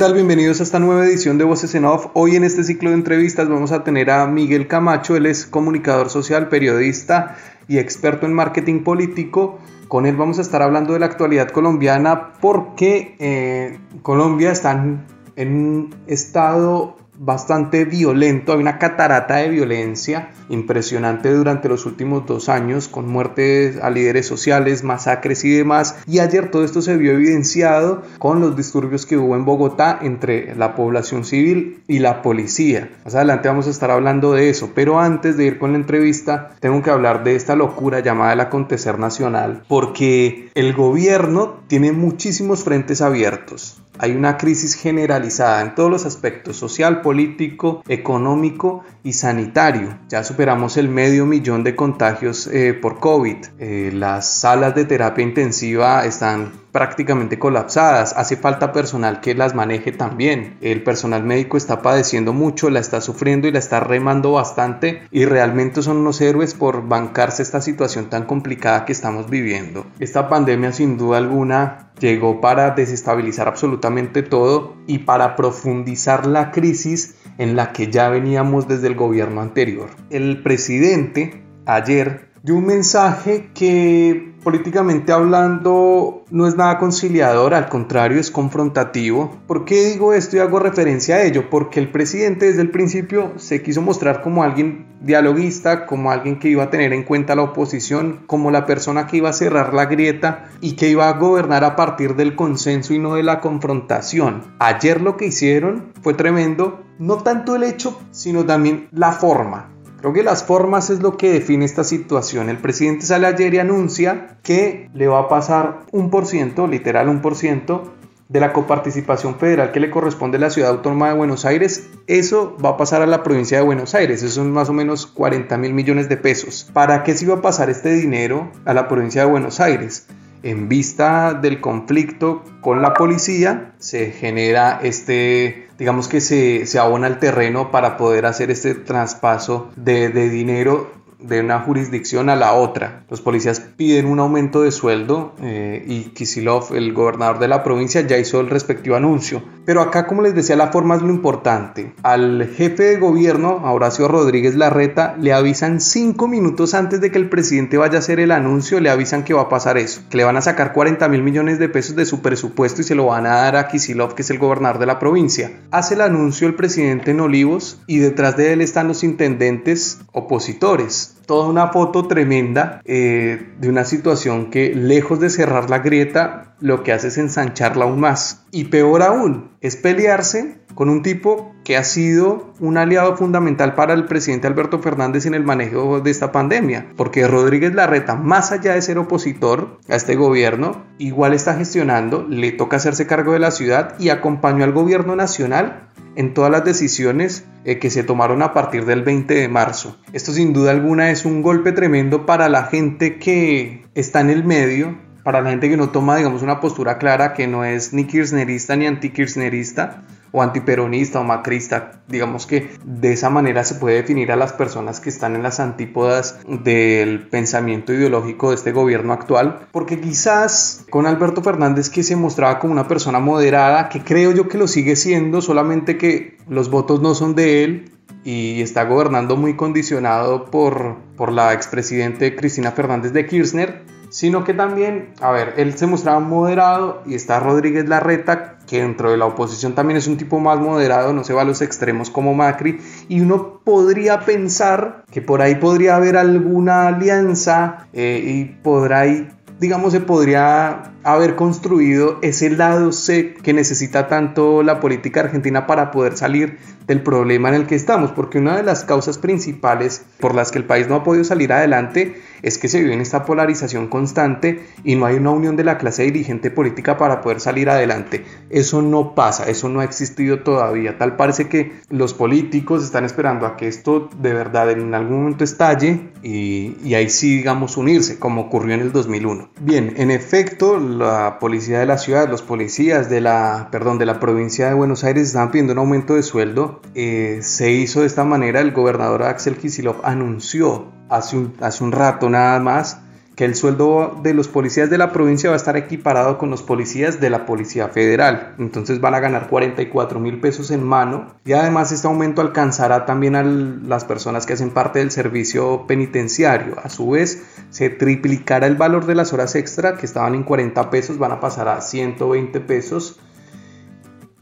Tal? Bienvenidos a esta nueva edición de Voces en Off. Hoy en este ciclo de entrevistas vamos a tener a Miguel Camacho, él es comunicador social, periodista y experto en marketing político. Con él vamos a estar hablando de la actualidad colombiana porque eh, Colombia está en un estado bastante violento, hay una catarata de violencia impresionante durante los últimos dos años con muertes a líderes sociales, masacres y demás. Y ayer todo esto se vio evidenciado con los disturbios que hubo en Bogotá entre la población civil y la policía. Más adelante vamos a estar hablando de eso, pero antes de ir con la entrevista tengo que hablar de esta locura llamada el acontecer nacional, porque el gobierno tiene muchísimos frentes abiertos. Hay una crisis generalizada en todos los aspectos, social, político, económico y sanitario. Ya superamos el medio millón de contagios eh, por COVID. Eh, las salas de terapia intensiva están prácticamente colapsadas. Hace falta personal que las maneje también. El personal médico está padeciendo mucho, la está sufriendo y la está remando bastante y realmente son unos héroes por bancarse esta situación tan complicada que estamos viviendo. Esta pandemia sin duda alguna llegó para desestabilizar absolutamente todo y para profundizar la crisis en la que ya veníamos desde el gobierno anterior. El presidente ayer dio un mensaje que políticamente hablando no es nada conciliador, al contrario es confrontativo. ¿Por qué digo esto y hago referencia a ello? Porque el presidente desde el principio se quiso mostrar como alguien dialoguista, como alguien que iba a tener en cuenta la oposición, como la persona que iba a cerrar la grieta y que iba a gobernar a partir del consenso y no de la confrontación. Ayer lo que hicieron fue tremendo, no tanto el hecho, sino también la forma. Creo que las formas es lo que define esta situación. El presidente sale ayer y anuncia que le va a pasar un por ciento, literal un por ciento, de la coparticipación federal que le corresponde a la ciudad autónoma de Buenos Aires. Eso va a pasar a la provincia de Buenos Aires. Eso son más o menos 40 mil millones de pesos. ¿Para qué se iba a pasar este dinero a la provincia de Buenos Aires? En vista del conflicto con la policía, se genera este, digamos que se, se abona el terreno para poder hacer este traspaso de, de dinero de una jurisdicción a la otra. Los policías piden un aumento de sueldo eh, y Kisilov, el gobernador de la provincia, ya hizo el respectivo anuncio. Pero acá, como les decía, la forma es lo importante. Al jefe de gobierno, Horacio Rodríguez Larreta, le avisan cinco minutos antes de que el presidente vaya a hacer el anuncio, le avisan que va a pasar eso, que le van a sacar 40 mil millones de pesos de su presupuesto y se lo van a dar a Kisilov, que es el gobernador de la provincia. Hace el anuncio el presidente en Olivos y detrás de él están los intendentes opositores toda una foto tremenda eh, de una situación que lejos de cerrar la grieta lo que hace es ensancharla aún más. Y peor aún, es pelearse con un tipo que ha sido un aliado fundamental para el presidente Alberto Fernández en el manejo de esta pandemia. Porque Rodríguez Larreta, más allá de ser opositor a este gobierno, igual está gestionando, le toca hacerse cargo de la ciudad y acompañó al gobierno nacional en todas las decisiones eh, que se tomaron a partir del 20 de marzo. Esto sin duda alguna es un golpe tremendo para la gente que está en el medio, para la gente que no toma, digamos, una postura clara que no es ni kirchnerista ni antikirchnerista, o antiperonista o macrista. Digamos que de esa manera se puede definir a las personas que están en las antípodas del pensamiento ideológico de este gobierno actual, porque quizás con Alberto Fernández que se mostraba como una persona moderada, que creo yo que lo sigue siendo, solamente que los votos no son de él, y está gobernando muy condicionado por, por la expresidente Cristina Fernández de Kirchner, sino que también, a ver, él se mostraba moderado y está Rodríguez Larreta, que dentro de la oposición también es un tipo más moderado, no se va a los extremos como Macri, y uno podría pensar que por ahí podría haber alguna alianza eh, y por ahí, digamos, se podría haber construido ese lado C que necesita tanto la política argentina para poder salir del problema en el que estamos, porque una de las causas principales por las que el país no ha podido salir adelante es que se vive en esta polarización constante y no hay una unión de la clase dirigente política para poder salir adelante. Eso no pasa, eso no ha existido todavía. Tal parece que los políticos están esperando a que esto de verdad en algún momento estalle y, y ahí sí, digamos, unirse, como ocurrió en el 2001. Bien, en efecto, la policía de la ciudad, los policías de la, perdón, de la provincia de Buenos Aires estaban pidiendo un aumento de sueldo. Eh, se hizo de esta manera, el gobernador Axel Kicillof anunció hace hace un rato nada más que el sueldo de los policías de la provincia va a estar equiparado con los policías de la Policía Federal. Entonces van a ganar 44 mil pesos en mano y además este aumento alcanzará también a las personas que hacen parte del servicio penitenciario. A su vez se triplicará el valor de las horas extra que estaban en 40 pesos, van a pasar a 120 pesos.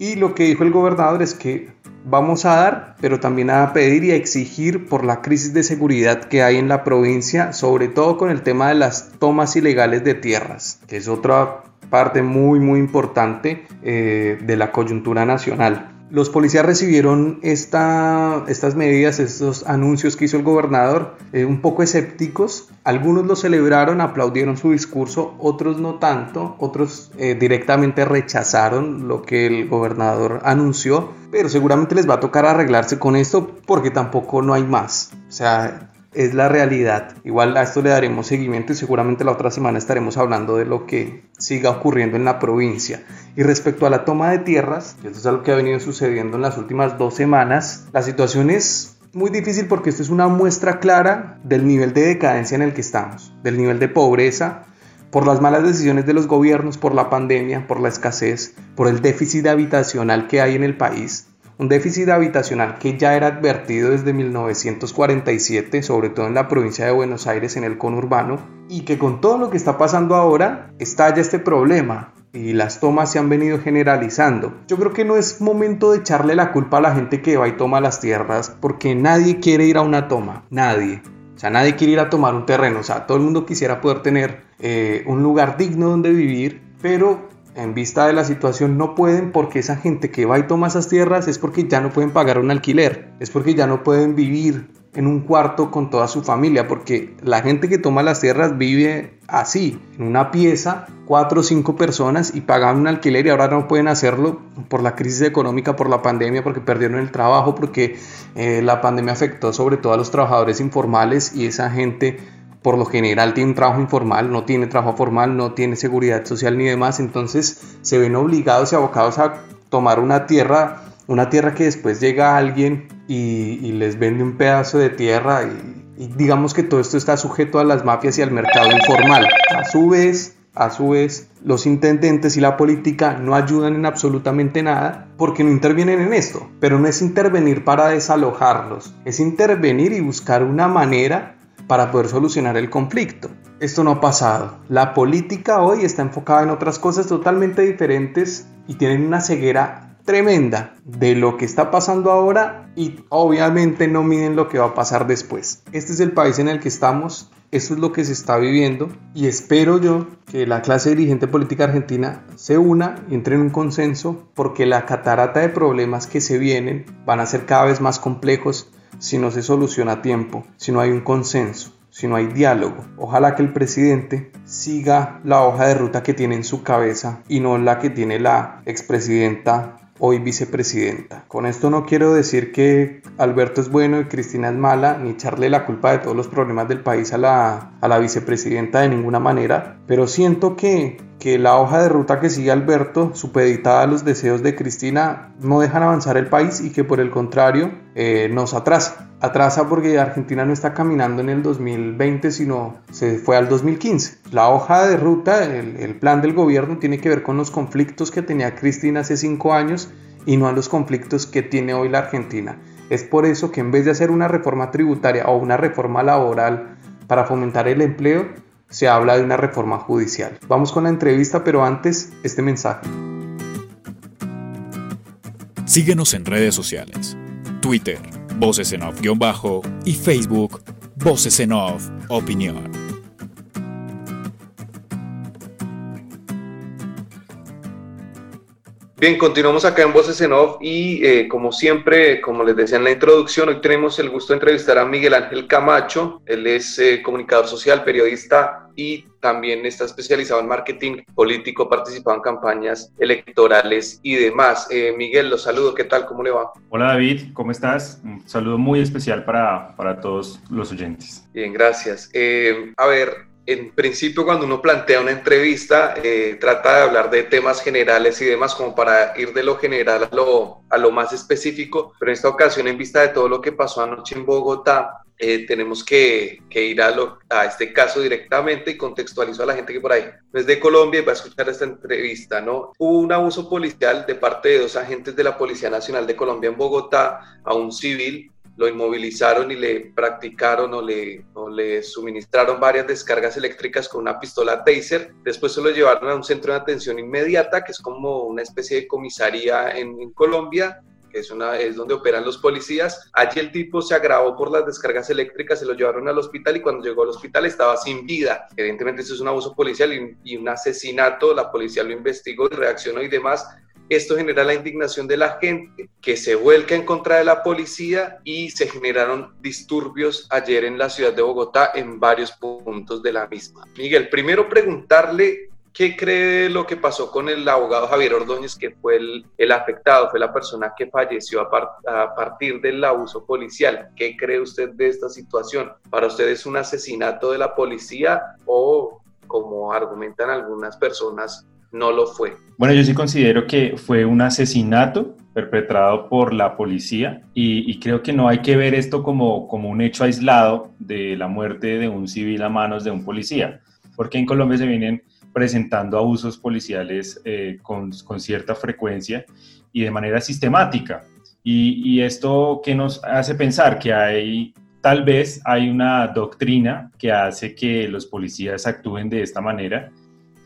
Y lo que dijo el gobernador es que vamos a dar, pero también a pedir y a exigir por la crisis de seguridad que hay en la provincia, sobre todo con el tema de las tomas ilegales de tierras, que es otra parte muy muy importante eh, de la coyuntura nacional. Los policías recibieron esta, estas medidas, estos anuncios que hizo el gobernador, eh, un poco escépticos. Algunos lo celebraron, aplaudieron su discurso, otros no tanto, otros eh, directamente rechazaron lo que el gobernador anunció, pero seguramente les va a tocar arreglarse con esto porque tampoco no hay más. O sea, es la realidad. Igual a esto le daremos seguimiento y seguramente la otra semana estaremos hablando de lo que siga ocurriendo en la provincia. Y respecto a la toma de tierras, esto es algo que ha venido sucediendo en las últimas dos semanas, la situación es muy difícil porque esto es una muestra clara del nivel de decadencia en el que estamos, del nivel de pobreza, por las malas decisiones de los gobiernos, por la pandemia, por la escasez, por el déficit habitacional que hay en el país. Un déficit habitacional que ya era advertido desde 1947, sobre todo en la provincia de Buenos Aires, en el conurbano, y que con todo lo que está pasando ahora, estalla este problema y las tomas se han venido generalizando. Yo creo que no es momento de echarle la culpa a la gente que va y toma las tierras, porque nadie quiere ir a una toma, nadie. O sea, nadie quiere ir a tomar un terreno, o sea, todo el mundo quisiera poder tener eh, un lugar digno donde vivir, pero en vista de la situación no pueden porque esa gente que va y toma esas tierras es porque ya no pueden pagar un alquiler, es porque ya no pueden vivir en un cuarto con toda su familia, porque la gente que toma las tierras vive así, en una pieza, cuatro o cinco personas y pagan un alquiler y ahora no pueden hacerlo por la crisis económica, por la pandemia, porque perdieron el trabajo, porque eh, la pandemia afectó sobre todo a los trabajadores informales y esa gente por lo general tiene un trabajo informal, no tiene trabajo formal, no tiene seguridad social ni demás, entonces se ven obligados y abocados a tomar una tierra, una tierra que después llega a alguien y, les vende un pedazo de tierra y, y, digamos que todo esto está sujeto a las mafias y al mercado informal. A su vez, a su vez, los intendentes y la política no ayudan en absolutamente nada porque no intervienen en esto. Pero no es intervenir para desalojarlos, es intervenir y buscar una manera para poder solucionar el conflicto. Esto no ha pasado. La política hoy está enfocada en otras cosas totalmente diferentes y tienen una ceguera tremenda de lo que está pasando ahora y obviamente no miden lo que va a pasar después. Este es el país en el que estamos, esto es lo que se está viviendo y espero yo que la clase dirigente política argentina se una y entre en un consenso porque la catarata de problemas que se vienen van a ser cada vez más complejos si no se soluciona a tiempo, si no hay un consenso, si no hay diálogo. Ojalá que el presidente siga la hoja de ruta que tiene en su cabeza y no la que tiene la expresidenta hoy vicepresidenta. Con esto no quiero decir que Alberto es bueno y Cristina es mala, ni echarle la culpa de todos los problemas del país a la, a la vicepresidenta de ninguna manera, pero siento que, que la hoja de ruta que sigue Alberto, supeditada a los deseos de Cristina, no dejan avanzar el país y que por el contrario eh, nos atrasa. Atrasa porque Argentina no está caminando en el 2020, sino se fue al 2015. La hoja de ruta, el, el plan del gobierno tiene que ver con los conflictos que tenía Cristina hace cinco años y no a los conflictos que tiene hoy la Argentina. Es por eso que en vez de hacer una reforma tributaria o una reforma laboral para fomentar el empleo, se habla de una reforma judicial. Vamos con la entrevista, pero antes este mensaje. Síguenos en redes sociales. Twitter, Voces en Off-Bajo y Facebook, Voces en Off Opinión. Bien, continuamos acá en Voces en Off y eh, como siempre, como les decía en la introducción, hoy tenemos el gusto de entrevistar a Miguel Ángel Camacho. Él es eh, comunicador social, periodista y también está especializado en marketing político, participado en campañas electorales y demás. Eh, Miguel, los saludo, ¿qué tal? ¿Cómo le va? Hola David, ¿cómo estás? Un saludo muy especial para, para todos los oyentes. Bien, gracias. a ver, en principio cuando uno plantea una entrevista, eh, trata de hablar de temas generales y demás, como para ir de lo general a lo, a lo más específico, pero en esta ocasión, en vista de todo lo que pasó anoche en Bogotá, eh, tenemos que, que ir a, lo, a, este caso directamente y contextualizar a la gente que por ahí no es de Colombia y va a escuchar esta entrevista, ¿no? Hubo un abuso policial de parte de dos agentes de la Policía Nacional de Colombia en Bogotá a un civil lo inmovilizaron y le practicaron o le, le suministraron varias descargas eléctricas con una pistola taser. Después se lo llevaron a un centro de atención inmediata, que es como una especie de comisaría en, Colombia, que es, una, es donde operan los policías. Allí el tipo se agravó por las descargas eléctricas, se lo llevaron al hospital y cuando llegó al hospital estaba sin vida. Evidentemente eso es un abuso policial y un asesinato, la policía lo investigó y reaccionó y demás. Esto genera la indignación de la gente que se vuelca en contra de la policía y se generaron disturbios ayer en la ciudad de Bogotá en varios puntos de la misma. Miguel, primero preguntarle ¿Qué cree lo que pasó con el abogado Javier Ordóñez, que fue el, afectado, fue la persona que falleció a, a, partir del abuso policial? ¿Qué cree usted de esta situación? ¿Para usted es un asesinato de la policía o, como argumentan algunas personas, no lo fue. Bueno, yo sí considero que fue un asesinato perpetrado por la policía y, creo que no hay que ver esto como, como un hecho aislado de la muerte de un civil a manos de un policía, porque en Colombia se vienen presentando abusos policiales eh, con, con, cierta frecuencia y de manera sistemática. Y, y esto que nos hace pensar que hay tal vez hay una doctrina que hace que los policías actúen de esta manera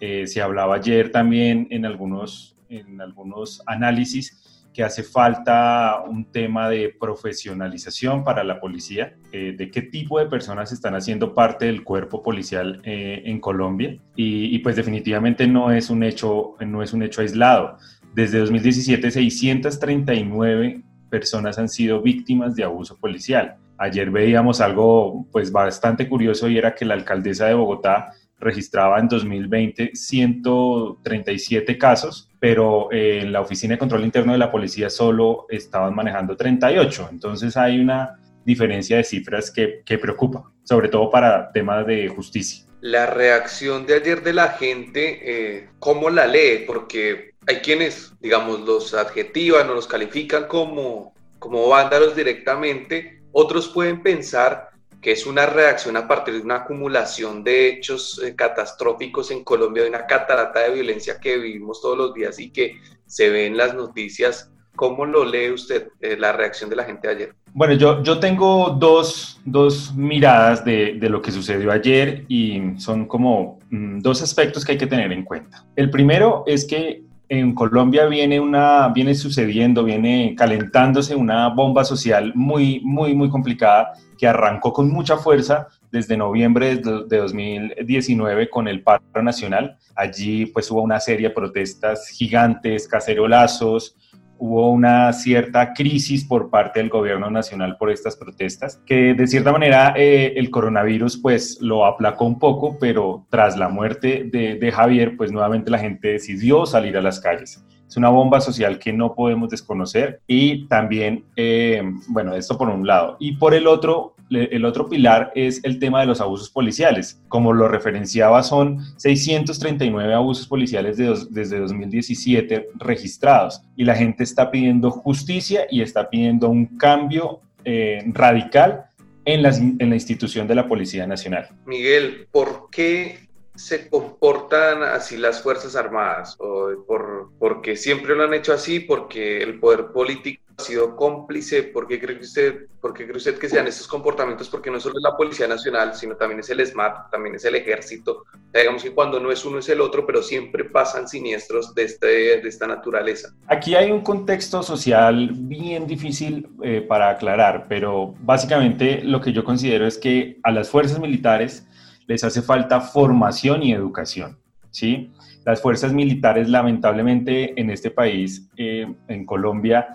eh, se hablaba ayer también en algunos, en algunos análisis que hace falta un tema de profesionalización para la policía, eh, de qué tipo de personas están haciendo parte del cuerpo policial eh, en Colombia y, pues definitivamente no es un hecho, no es un hecho aislado. Desde 2017, 639 personas han sido víctimas de abuso policial. Ayer veíamos algo pues bastante curioso y era que la alcaldesa de Bogotá registraba en 2020 137 casos, pero eh, en la Oficina de Control Interno de la Policía solo estaban manejando 38. Entonces hay una diferencia de cifras que, que preocupa, sobre todo para temas de justicia. La reacción de ayer de la gente, eh, ¿cómo la lee? Porque hay quienes, digamos, los adjetivan o los califican como, como vándalos directamente, otros pueden pensar que es una reacción a partir de una acumulación de hechos eh, catastróficos en Colombia, de una catarata de violencia que vivimos todos los días y que se ve en las noticias. ¿Cómo lo lee usted eh, la reacción de la gente ayer? Bueno, yo, yo tengo dos, dos miradas de, de, lo que sucedió ayer y son como mm, dos aspectos que hay que tener en cuenta. El primero es que en Colombia viene, una, viene sucediendo, viene calentándose una bomba social muy, muy, muy complicada que arrancó con mucha fuerza desde noviembre de 2019 con el paro nacional. Allí pues hubo una serie de protestas gigantes, cacerolazos, hubo una cierta crisis por parte del gobierno nacional por estas protestas, que de cierta manera eh, el coronavirus pues lo aplacó un poco, pero tras la muerte de, de Javier pues nuevamente la gente decidió salir a las calles. Es una bomba social que no podemos desconocer y también, eh, bueno, esto por un lado. Y por el otro, el otro pilar es el tema de los abusos policiales. Como lo referenciaba, son 639 abusos policiales desde 2017 registrados y la gente está pidiendo justicia y está pidiendo un cambio eh, radical en la, en la institución de la Policía Nacional. Miguel, ¿por qué se comportan así las Fuerzas Armadas? ¿O por, ¿Porque siempre lo han hecho así? ¿Porque el poder político ha sido cómplice? ¿Por qué cree usted, por cree usted que sean estos comportamientos? Porque no solo es la Policía Nacional, sino también es el SMAT, también es el Ejército. digamos que cuando no es uno es el otro, pero siempre pasan siniestros de, este, de esta naturaleza. Aquí hay un contexto social bien difícil eh, para aclarar, pero básicamente lo que yo considero es que a las fuerzas militares les hace falta formación y educación, ¿sí? las fuerzas militares, lamentablemente, en este país, eh, en Colombia,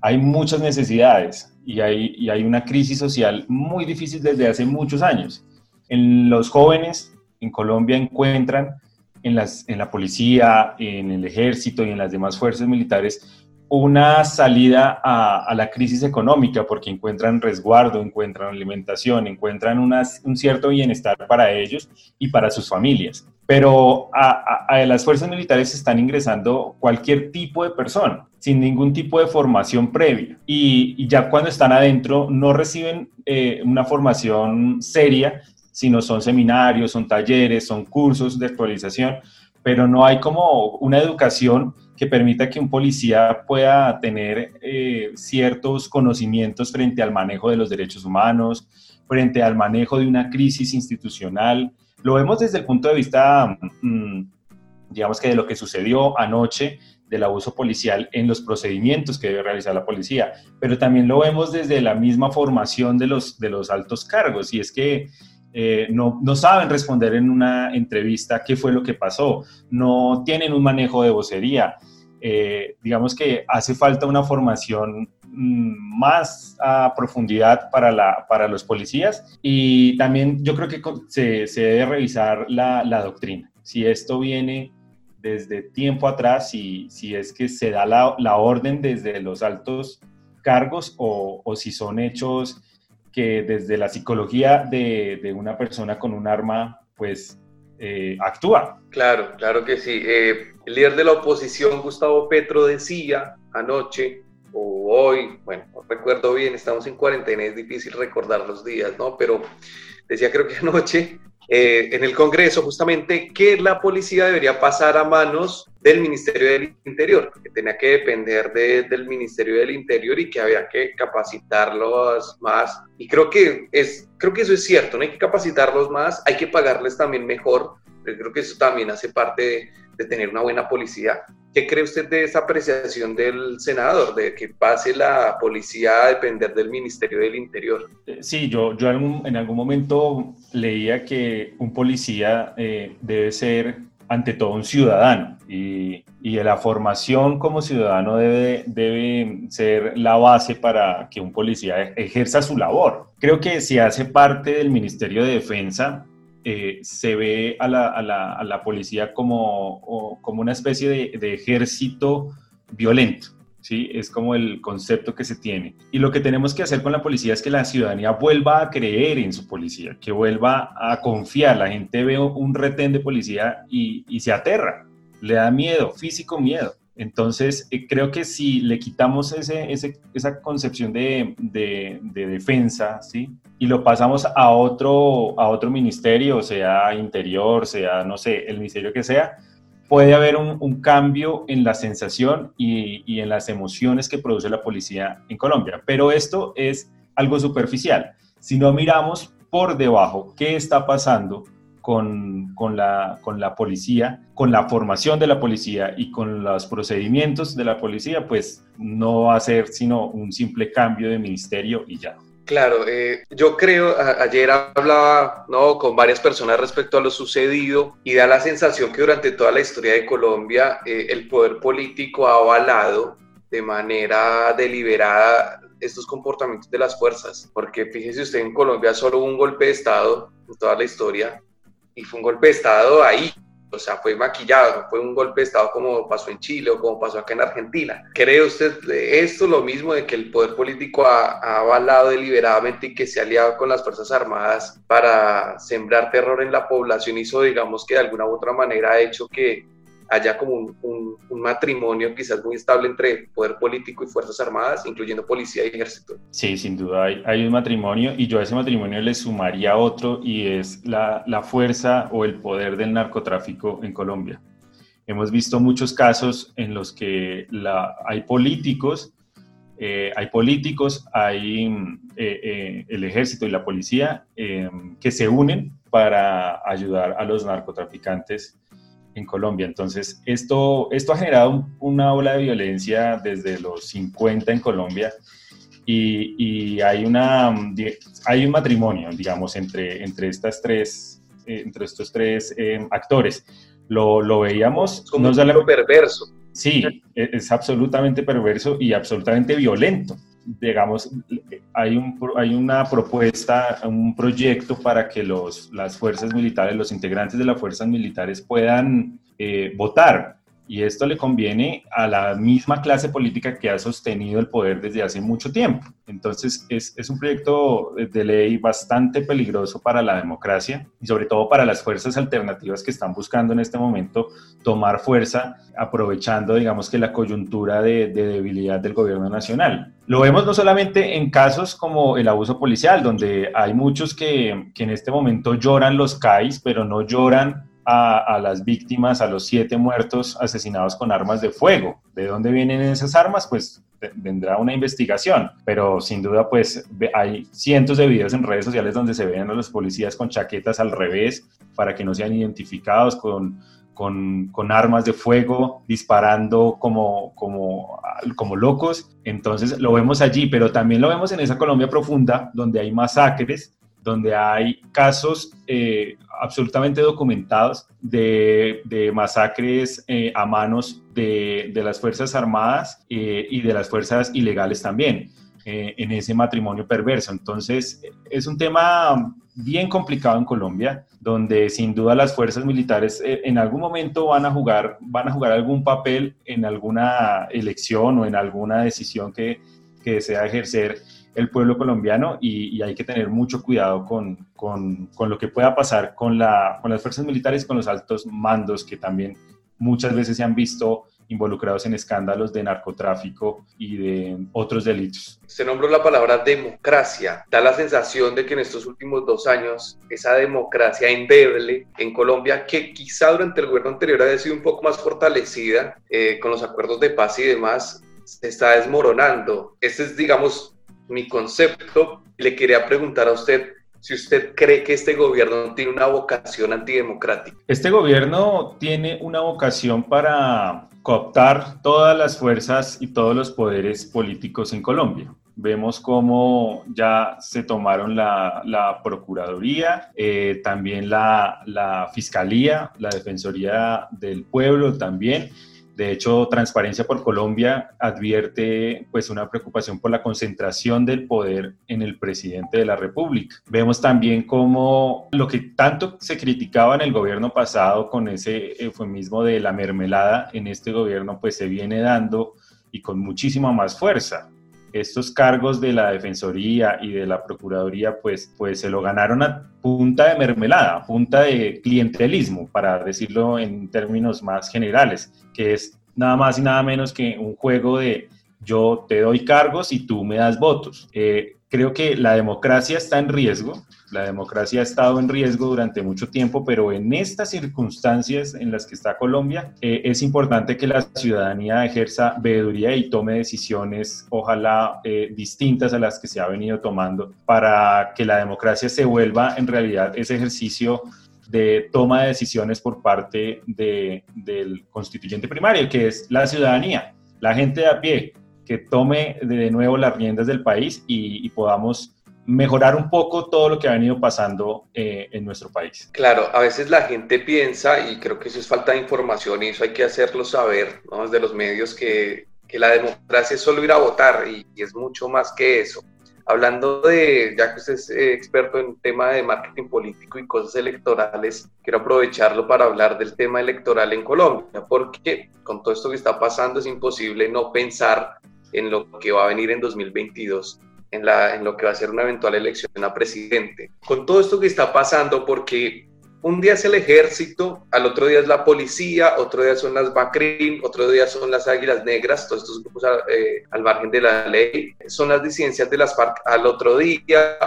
hay muchas necesidades y hay, y hay una crisis social muy difícil desde hace muchos años. En los jóvenes en Colombia encuentran en, las, en la policía, en el ejército y en las demás fuerzas militares una salida a, la crisis económica porque encuentran resguardo, encuentran alimentación, encuentran un cierto bienestar para ellos y para sus familias. Pero a, las fuerzas militares están ingresando cualquier tipo de persona sin ningún tipo de formación previa y, ya cuando están adentro no reciben eh, una formación seria, sino son seminarios, son talleres, son cursos de actualización, pero no hay como una educación que permita que un policía pueda tener eh, ciertos conocimientos frente al manejo de los derechos humanos, frente al manejo de una crisis institucional. Lo vemos desde el punto de vista, mm, digamos que de lo que sucedió anoche del abuso policial en los procedimientos que debe realizar la policía, pero también lo vemos desde la misma formación de los, de los altos cargos, y es que eh, no, saben responder en una entrevista qué fue lo que pasó, no tienen un manejo de vocería. Eh, digamos que hace falta una formación mm, más a profundidad para, la, para los policías y también yo creo que se, se debe revisar la, la, doctrina. Si esto viene desde tiempo atrás, si, si es que se da la, la orden desde los altos cargos o, o si son hechos que desde la psicología de, de una persona con un arma, pues eh, actúa. Claro, claro que sí. Eh, el líder de la oposición, Gustavo Petro, decía anoche o hoy, bueno, no recuerdo bien, estamos en cuarentena, es difícil recordar los días, ¿no? Pero decía creo que anoche eh, en el Congreso justamente que la policía debería pasar a manos del Ministerio del Interior, que tenía que depender del Ministerio del Interior y que había que capacitarlos más. Y creo que, es, creo que eso es cierto, no hay que capacitarlos más, hay que pagarles también mejor, pero creo que eso también hace parte de, de tener una buena policía. ¿Qué cree usted de esa apreciación del senador, de que pase la policía a depender del Ministerio del Interior? Eh, sí, yo, yo en algún momento leía que un policía eh, debe ser ante todo un ciudadano y, y, la formación como ciudadano debe, debe ser la base para que un policía ejerza su labor. Creo que si hace parte del Ministerio de Defensa, eh, se ve a la, a la, a la policía como, como, una especie de, de, ejército violento. ¿sí? Es como el concepto que se tiene. Y lo que tenemos que hacer con la policía es que la ciudadanía vuelva a creer en su policía, que vuelva a confiar. La gente ve un retén de policía y, y se aterra, le da miedo, físico miedo. Entonces, eh, creo que si le quitamos ese, esa concepción de, defensa, ¿sí? Y lo pasamos a otro, a otro ministerio, sea interior, sea, no sé, el ministerio que sea, puede haber un, cambio en la sensación y, y, en las emociones que produce la policía en Colombia. Pero esto es algo superficial. Si no miramos por debajo qué está pasando con, con, la, con la policía, con la formación de la policía y con los procedimientos de la policía, pues no va a ser sino un simple cambio de ministerio y ya. Claro, eh, yo creo, ayer hablaba ¿no? con varias personas respecto a lo sucedido y da la sensación que durante toda la historia de Colombia eh, el poder político ha avalado de manera deliberada estos comportamientos de las fuerzas, porque fíjese usted, en Colombia solo hubo un golpe de Estado en toda la historia y fue un golpe de Estado ahí, o sea, fue maquillado, fue un golpe de Estado como pasó en Chile o como pasó acá en Argentina. ¿Cree usted esto lo mismo de que el poder político ha, ha, avalado deliberadamente y que se ha aliado con las Fuerzas Armadas para sembrar terror en la población? Hizo, digamos, que de alguna u otra manera ha hecho que haya como un, un, matrimonio quizás muy estable entre poder político y Fuerzas Armadas, incluyendo policía y ejército. Sí, sin duda hay, hay, un matrimonio y yo a ese matrimonio le sumaría otro y es la, la fuerza o el poder del narcotráfico en Colombia. Hemos visto muchos casos en los que la, hay políticos, eh, hay políticos, hay eh, eh, el ejército y la policía eh, que se unen para ayudar a los narcotraficantes en Colombia. Entonces, esto, esto ha generado una ola de violencia desde los 50 en Colombia y, hay, una, hay un matrimonio, digamos, entre, entre, estas tres, entre estos tres eh, actores. lo, lo veíamos. Como un perverso. Sí, e, es absolutamente perverso y absolutamente violento. Digamos, hay, un, hay una propuesta, un proyecto para que los, las fuerzas militares, los integrantes de las fuerzas militares puedan eh, votar y esto le conviene a la misma clase política que ha sostenido el poder desde hace mucho tiempo. Entonces es, es, un proyecto de ley bastante peligroso para la democracia y sobre todo para las fuerzas alternativas que están buscando en este momento tomar fuerza aprovechando, digamos que la coyuntura de, de debilidad del gobierno nacional. Lo vemos no solamente en casos como el abuso policial, donde hay muchos que, que en este momento lloran los CAIs, pero no lloran a, las víctimas, a los siete muertos asesinados con armas de fuego. ¿De dónde vienen esas armas? Pues vendrá una investigación, pero sin duda pues hay cientos de videos en redes sociales donde se ven a los policías con chaquetas al revés para que no sean identificados con, con, con armas de fuego disparando como, como, como locos. Entonces lo vemos allí, pero también lo vemos en esa Colombia profunda donde hay masacres donde hay casos eh, absolutamente documentados de, masacres eh, a manos de, las Fuerzas Armadas eh, y de las fuerzas ilegales también en ese matrimonio perverso. Entonces, es un tema bien complicado en Colombia, donde sin duda las fuerzas militares en algún momento van a jugar, van a jugar algún papel en alguna elección o en alguna decisión que, que desea ejercer el pueblo colombiano y, hay que tener mucho cuidado con, con, con lo que pueda pasar con, la, con las fuerzas militares, con los altos mandos que también muchas veces se han visto involucrados en escándalos de narcotráfico y de otros delitos. Se nombró la palabra democracia. Da la sensación de que en estos últimos dos años esa democracia endeble en Colombia, que quizá durante el gobierno anterior había sido un poco más fortalecida eh, con los acuerdos de paz y demás, se está desmoronando. Este es, digamos, mi concepto. Le quería preguntar a usted si usted cree que este gobierno tiene una vocación antidemocrática. Este gobierno tiene una vocación para cooptar todas las fuerzas y todos los poderes políticos en Colombia. Vemos cómo ya se tomaron la, Procuraduría, eh, también la, la Fiscalía, la Defensoría del Pueblo también, de hecho, Transparencia por Colombia advierte pues una preocupación por la concentración del poder en el presidente de la República. Vemos también cómo lo que tanto se criticaba en el gobierno pasado con ese eufemismo de la mermelada en este gobierno pues se viene dando y con muchísima más fuerza estos cargos de la Defensoría y de la Procuraduría, pues, pues se lo ganaron a punta de mermelada, punta de clientelismo, para decirlo en términos más generales, que es nada más y nada menos que un juego de yo te doy cargos y tú me das votos. Eh, creo que la democracia está en riesgo, la democracia ha estado en riesgo durante mucho tiempo, pero en estas circunstancias en las que está Colombia, eh, es importante que la ciudadanía ejerza veeduría y tome decisiones, ojalá eh, distintas a las que se ha venido tomando, para que la democracia se vuelva en realidad ese ejercicio de toma de decisiones por parte del constituyente primario, que es la ciudadanía, la gente de a pie, que tome de nuevo las riendas del país y podamos mejorar un poco todo lo que ha venido pasando eh, en nuestro país. Claro, a veces la gente piensa, y creo que eso es falta de información y eso hay que hacerlo saber ¿no? desde los medios, que, que la democracia es solo ir a votar y, es mucho más que eso. Hablando de, ya que usted es eh, experto en tema de marketing político y cosas electorales, quiero aprovecharlo para hablar del tema electoral en Colombia, porque con todo esto que está pasando es imposible no pensar en lo que va a venir en 2022 en, lo que va a ser una eventual elección a presidente. Con todo esto que está pasando, porque un día es el ejército, al otro día es la policía, otro día son las BACRIM, otro día son las Águilas Negras, todos estos grupos eh, al margen de la ley, son las disidencias de las FARC al otro día,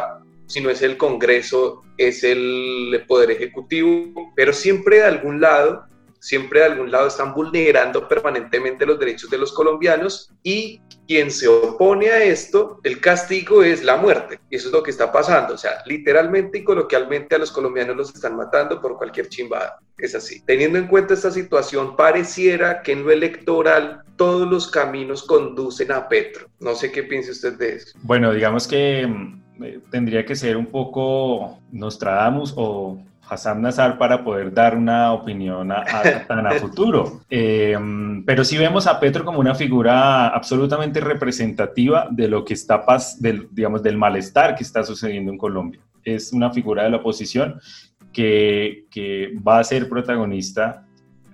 si no es el Congreso, es el Poder Ejecutivo, pero siempre de algún lado siempre de algún lado están vulnerando permanentemente los derechos de los colombianos y quien se opone a esto, el castigo es la muerte. Y eso es lo que está pasando. O sea, literalmente y coloquialmente a los colombianos los están matando por cualquier chimbada. Es así. Teniendo en cuenta esta situación, pareciera que en lo electoral todos los caminos conducen a Petro. No sé qué piensa usted de eso. Bueno, digamos que mm, eh, tendría que ser un poco Nostradamus o Hassan Nazar para poder dar una opinión a, tan a futuro. Eh, pero sí vemos a Petro como una figura absolutamente representativa de lo que está, del, digamos, del malestar que está sucediendo en Colombia. Es una figura de la oposición que, que va a ser protagonista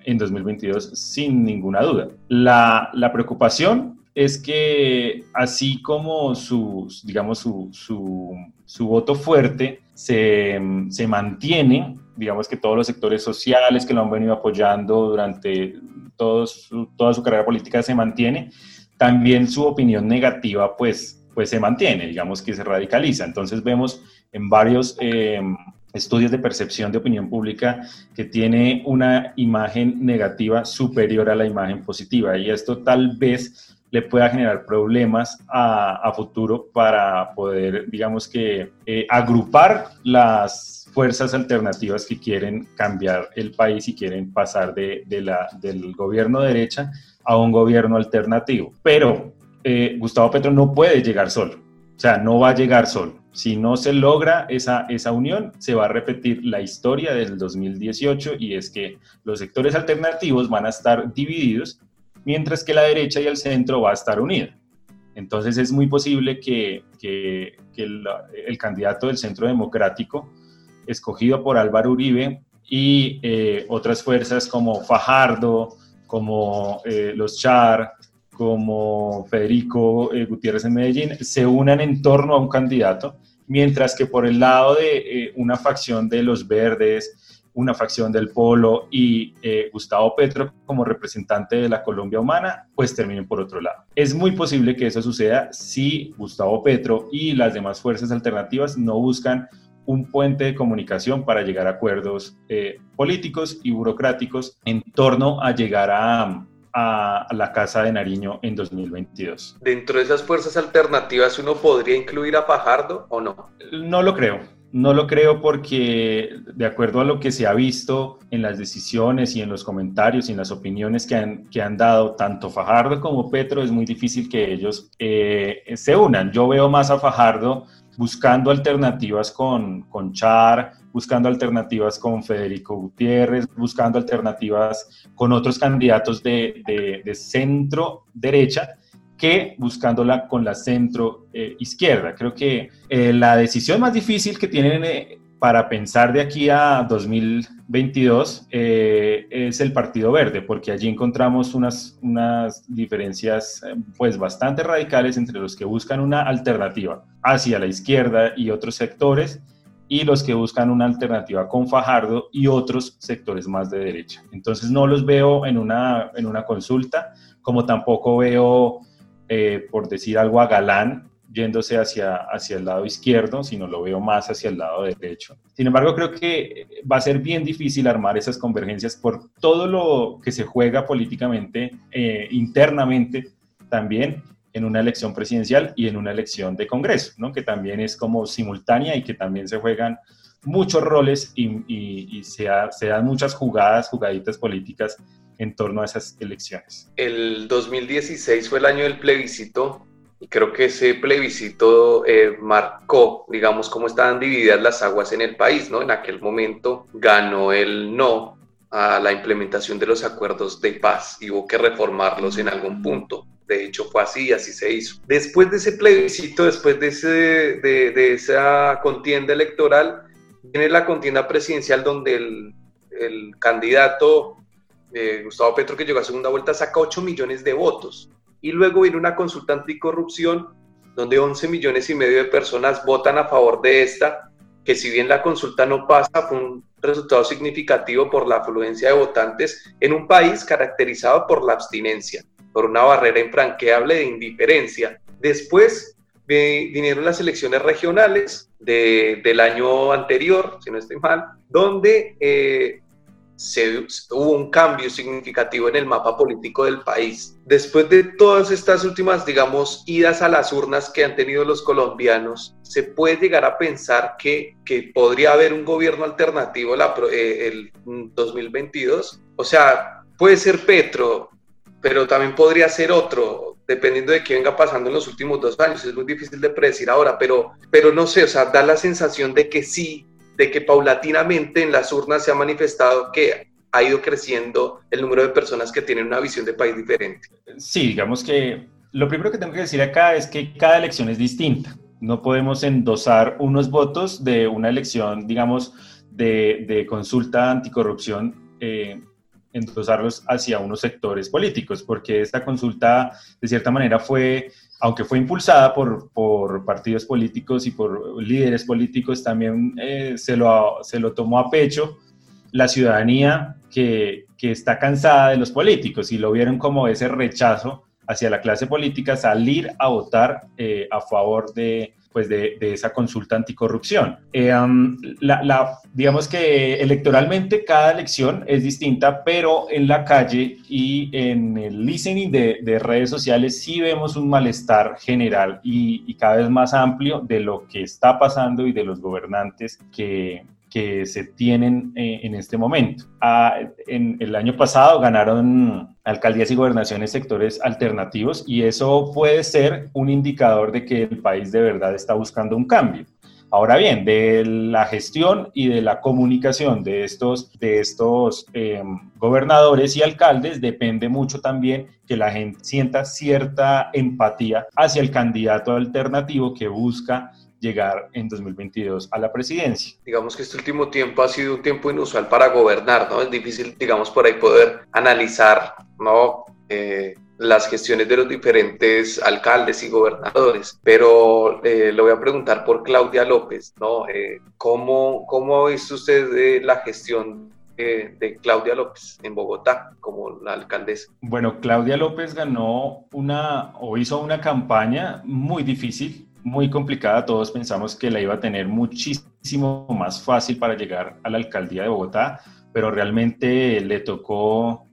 en 2022 sin ninguna duda. La, la preocupación es que así como su, digamos, su, su, su voto fuerte se, se, mantiene, digamos que todos los sectores sociales que lo han venido apoyando durante todos, toda su carrera política se mantiene, también su opinión negativa pues, pues se mantiene, digamos que se radicaliza. Entonces vemos en varios... Eh, estudios de percepción de opinión pública que tiene una imagen negativa superior a la imagen positiva y esto tal vez le pueda generar problemas a, futuro para poder, digamos que, eh, agrupar las fuerzas alternativas que quieren cambiar el país y quieren pasar de, la, del gobierno derecha a un gobierno alternativo. Pero eh, Gustavo Petro no puede llegar solo, o sea, no va a llegar solo. Si no se logra esa, esa unión, se va a repetir la historia del 2018 y es que los sectores alternativos van a estar divididos mientras que la derecha y el centro va a estar unida. Entonces es muy posible que, que, el, candidato del Centro Democrático, escogido por Álvaro Uribe y eh, otras fuerzas como Fajardo, como eh, los Char, como Federico eh, Gutiérrez en Medellín, se unan en torno a un candidato, mientras que por el lado de una facción de los verdes, una facción del Polo y eh, Gustavo Petro como representante de la Colombia humana, pues terminen por otro lado. Es muy posible que eso suceda si Gustavo Petro y las demás fuerzas alternativas no buscan un puente de comunicación para llegar a acuerdos eh, políticos y burocráticos en torno a llegar a, a, la Casa de Nariño en 2022. ¿Dentro de esas fuerzas alternativas uno podría incluir a Fajardo o no? No lo creo. No lo creo porque, de acuerdo a lo que se ha visto en las decisiones y en los comentarios y en las opiniones que han, que han dado tanto Fajardo como Petro, es muy difícil que ellos eh, se unan. Yo veo más a Fajardo buscando alternativas con, con Char, buscando alternativas con Federico Gutiérrez, buscando alternativas con otros candidatos de, de, de centro derecha que buscándola con la centro eh, izquierda. Creo que eh, la decisión más difícil que tienen eh, para pensar de aquí a 2022 es el Partido Verde, porque allí encontramos unas, unas diferencias pues bastante radicales entre los que buscan una alternativa hacia la izquierda y otros sectores y los que buscan una alternativa con Fajardo y otros sectores más de derecha. Entonces no los veo en una, en una consulta, como tampoco veo eh, por decir algo, a Galán yéndose hacia, hacia el lado izquierdo, sino lo veo más hacia el lado derecho. Sin embargo, creo que va a ser bien difícil armar esas convergencias por todo lo que se juega políticamente, eh, internamente también en una elección presidencial y en una elección de Congreso, ¿no? que también es como simultánea y que también se juegan muchos roles y, se, se dan muchas jugadas, jugaditas políticas en torno a esas elecciones. El 2016 fue el año del plebiscito y creo que ese plebiscito eh, marcó, digamos, cómo estaban divididas las aguas en el país, ¿no? En aquel momento ganó el no a la implementación de los acuerdos de paz y hubo que reformarlos en algún punto. De hecho, fue así y así se hizo. Después de ese plebiscito, después de, ese, de, de esa contienda electoral, viene la contienda presidencial donde el, el candidato eh, Gustavo Petro, que llegó a segunda vuelta, saca 8 millones de votos. Y luego viene una consulta anticorrupción donde 11 millones y medio de personas votan a favor de esta, que si bien la consulta no pasa, fue un resultado significativo por la afluencia de votantes en un país caracterizado por la abstinencia, por una barrera infranqueable de indiferencia. Después vinieron las elecciones regionales del año anterior, si no estoy mal, donde eh, hubo un cambio significativo en el mapa político del país. Después de todas estas últimas, digamos, idas a las urnas que han tenido los colombianos, se puede llegar a pensar que, que podría haber un gobierno alternativo eh, el 2022. O sea, puede ser Petro, pero también podría ser otro, dependiendo de qué venga pasando en los últimos dos años. Es muy difícil de predecir ahora, pero, pero no sé, o sea, da la sensación de que sí de que paulatinamente en las urnas se ha manifestado que ha ido creciendo el número de personas que tienen una visión de país diferente. Sí, digamos que lo primero que tengo que decir acá es que cada elección es distinta. No podemos endosar unos votos de una elección, digamos, de, consulta anticorrupción, eh, endosarlos hacia unos sectores políticos, porque esta consulta, de cierta manera, fue, aunque fue impulsada por, por partidos políticos y por líderes políticos, también eh, se, lo, se lo tomó a pecho la ciudadanía que, que está cansada de los políticos y lo vieron como ese rechazo hacia la clase política salir a votar eh, a favor de, pues de, esa consulta anticorrupción. Eh, la, digamos que electoralmente cada elección es distinta, pero en la calle y en el listening de, redes sociales sí vemos un malestar general y, y cada vez más amplio de lo que está pasando y de los gobernantes que, que se tienen eh, en este momento. Ah, en el año pasado ganaron alcaldías y gobernaciones sectores alternativos y eso puede ser un indicador de que el país de verdad está buscando un cambio. Ahora bien, de la gestión y de la comunicación de estos, de estos eh, gobernadores y alcaldes depende mucho también que la gente sienta cierta empatía hacia el candidato alternativo que busca llegar en 2022 a la presidencia. Digamos que este último tiempo ha sido un tiempo inusual para gobernar, ¿no? Es difícil, digamos, por ahí poder analizar, ¿no? Eh, las gestiones de los diferentes alcaldes y gobernadores, pero eh, le voy a preguntar por Claudia López, ¿no? Eh, ¿cómo, ¿Cómo ha visto usted la gestión de Claudia López en Bogotá como la alcaldesa? Bueno, Claudia López ganó una o hizo una campaña muy difícil muy complicada, todos pensamos que la iba a tener muchísimo más fácil para llegar a la alcaldía de Bogotá, pero realmente le tocó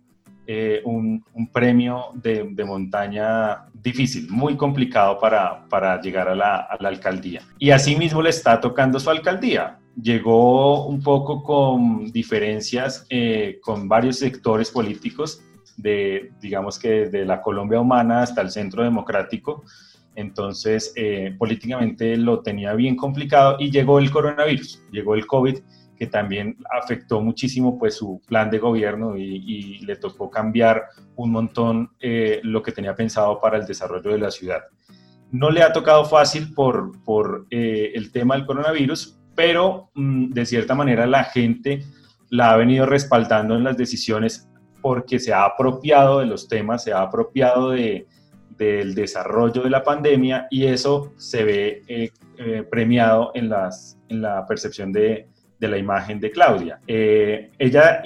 eh, un, premio de, montaña difícil, muy complicado para, para llegar a la, a la, alcaldía. Y asimismo le está tocando su alcaldía. Llegó un poco con diferencias eh, con varios sectores políticos, de, digamos que desde la Colombia humana hasta el Centro Democrático, entonces, eh, políticamente lo tenía bien complicado y llegó el coronavirus, llegó el COVID, que también afectó muchísimo pues su plan de gobierno y, le tocó cambiar un montón eh, lo que tenía pensado para el desarrollo de la ciudad. No le ha tocado fácil por, por eh, el tema del coronavirus, pero mm, de cierta manera la gente la ha venido respaldando en las decisiones porque se ha apropiado de los temas, se ha apropiado de, del desarrollo de la pandemia y eso se ve eh, eh, premiado en, las, en la percepción de, de la imagen de Claudia. Eh, ella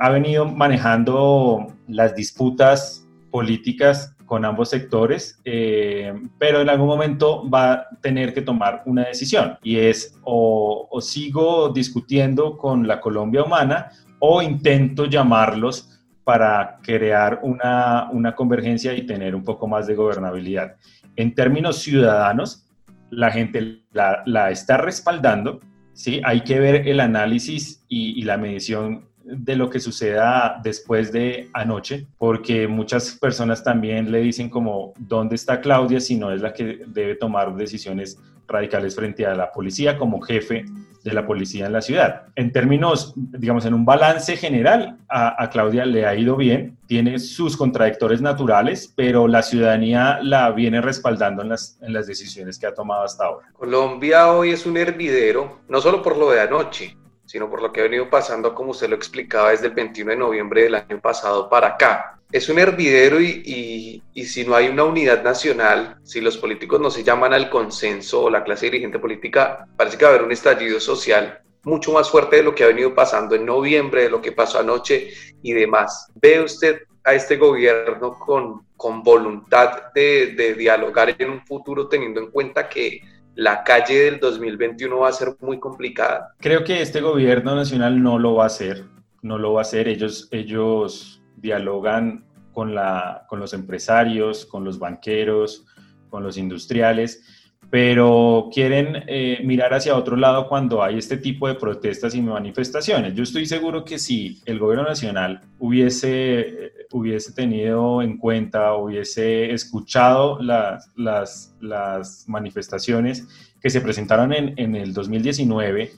ha venido manejando las disputas políticas con ambos sectores, pero en algún momento va a tener que tomar una decisión y es o, o sigo discutiendo con la Colombia humana o intento llamarlos para crear una, una, convergencia y tener un poco más de gobernabilidad. En términos ciudadanos, la gente la, está respaldando, ¿sí? Hay que ver el análisis y, y, la medición de lo que suceda después de anoche, porque muchas personas también le dicen como, ¿dónde está Claudia si no es la que debe tomar decisiones radicales frente a la policía como jefe de la policía en la ciudad. En términos, digamos, en un balance general, a, Claudia le ha ido bien, tiene sus contradictores naturales, pero la ciudadanía la viene respaldando en las, en las decisiones que ha tomado hasta ahora. Colombia hoy es un hervidero, no solo por lo de anoche, sino por lo que ha venido pasando, como usted lo explicaba, desde el 21 de noviembre del año pasado para acá es un hervidero y, si no hay una unidad nacional, si los políticos no se llaman al consenso o la clase dirigente política, parece que va a haber un estallido social mucho más fuerte de lo que ha venido pasando en noviembre, de lo que pasó anoche y demás. ¿Ve usted a este gobierno con, con voluntad de, de dialogar en un futuro teniendo en cuenta que la calle del 2021 va a ser muy complicada? Creo que este gobierno nacional no lo va a hacer, no lo va a hacer. Ellos, ellos dialogan con, la, con los empresarios, con los banqueros, con los industriales, pero quieren eh, mirar hacia otro lado cuando hay este tipo de protestas y manifestaciones. Yo estoy seguro que si el gobierno nacional hubiese, hubiese tenido en cuenta, hubiese escuchado las, las, las manifestaciones que se presentaron en, en el 2019,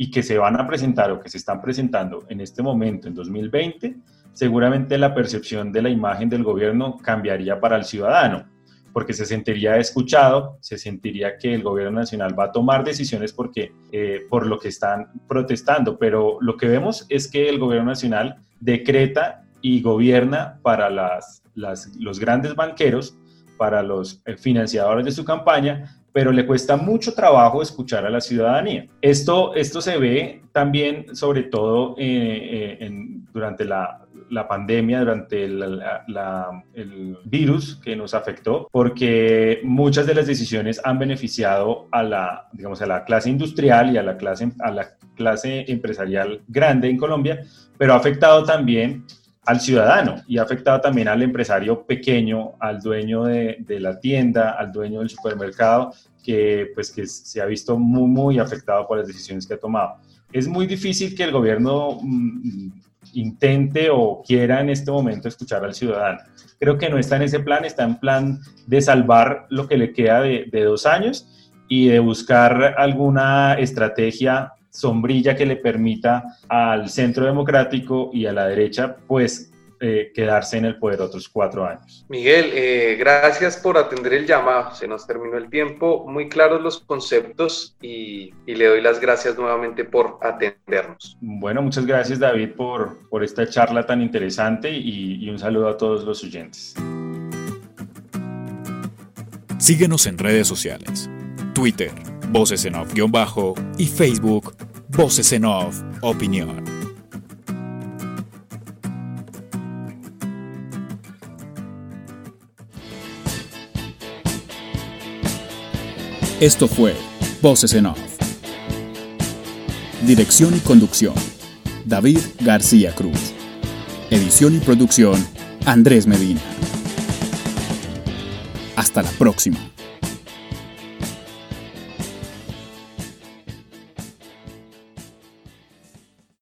y que se van a presentar o que se están presentando en este momento, en 2020, seguramente la percepción de la imagen del gobierno cambiaría para el ciudadano, porque se sentiría escuchado, se sentiría que el gobierno nacional va a tomar decisiones porque, eh, por lo que están protestando, pero lo que vemos es que el gobierno nacional decreta y gobierna para las, los grandes banqueros, para los eh, financiadores de su campaña, pero le cuesta mucho trabajo escuchar a la ciudadanía. Esto, esto se ve también, sobre todo, eh, en, durante la, la pandemia, durante el virus que nos afectó, porque muchas de las decisiones han beneficiado a la, digamos, a la clase industrial y a la clase, a la clase empresarial grande en Colombia, pero ha afectado también al ciudadano y ha afectado también al empresario pequeño, al dueño de, de, la tienda, al dueño del supermercado, que, pues, que se ha visto muy, muy afectado por las decisiones que ha tomado. Es muy difícil que el gobierno mm, intente o quiera en este momento escuchar al ciudadano. Creo que no está en ese plan, está en plan de salvar lo que le queda de, dos años y de buscar alguna estrategia sombrilla que le permita al centro democrático y a la derecha, pues eh, quedarse en el poder otros cuatro años. Miguel, eh, gracias por atender el llamado. Se nos terminó el tiempo, muy claros los conceptos y, le doy las gracias nuevamente por atendernos. Bueno, muchas gracias David por, por esta charla tan interesante y, y un saludo a todos los oyentes. Síguenos en redes sociales, Twitter, Voces en Off-Bajo y Facebook, Voces en Off Opinión. Esto fue Voces en Off. Dirección y conducción, David García Cruz. Edición y producción, Andrés Medina. Hasta la próxima.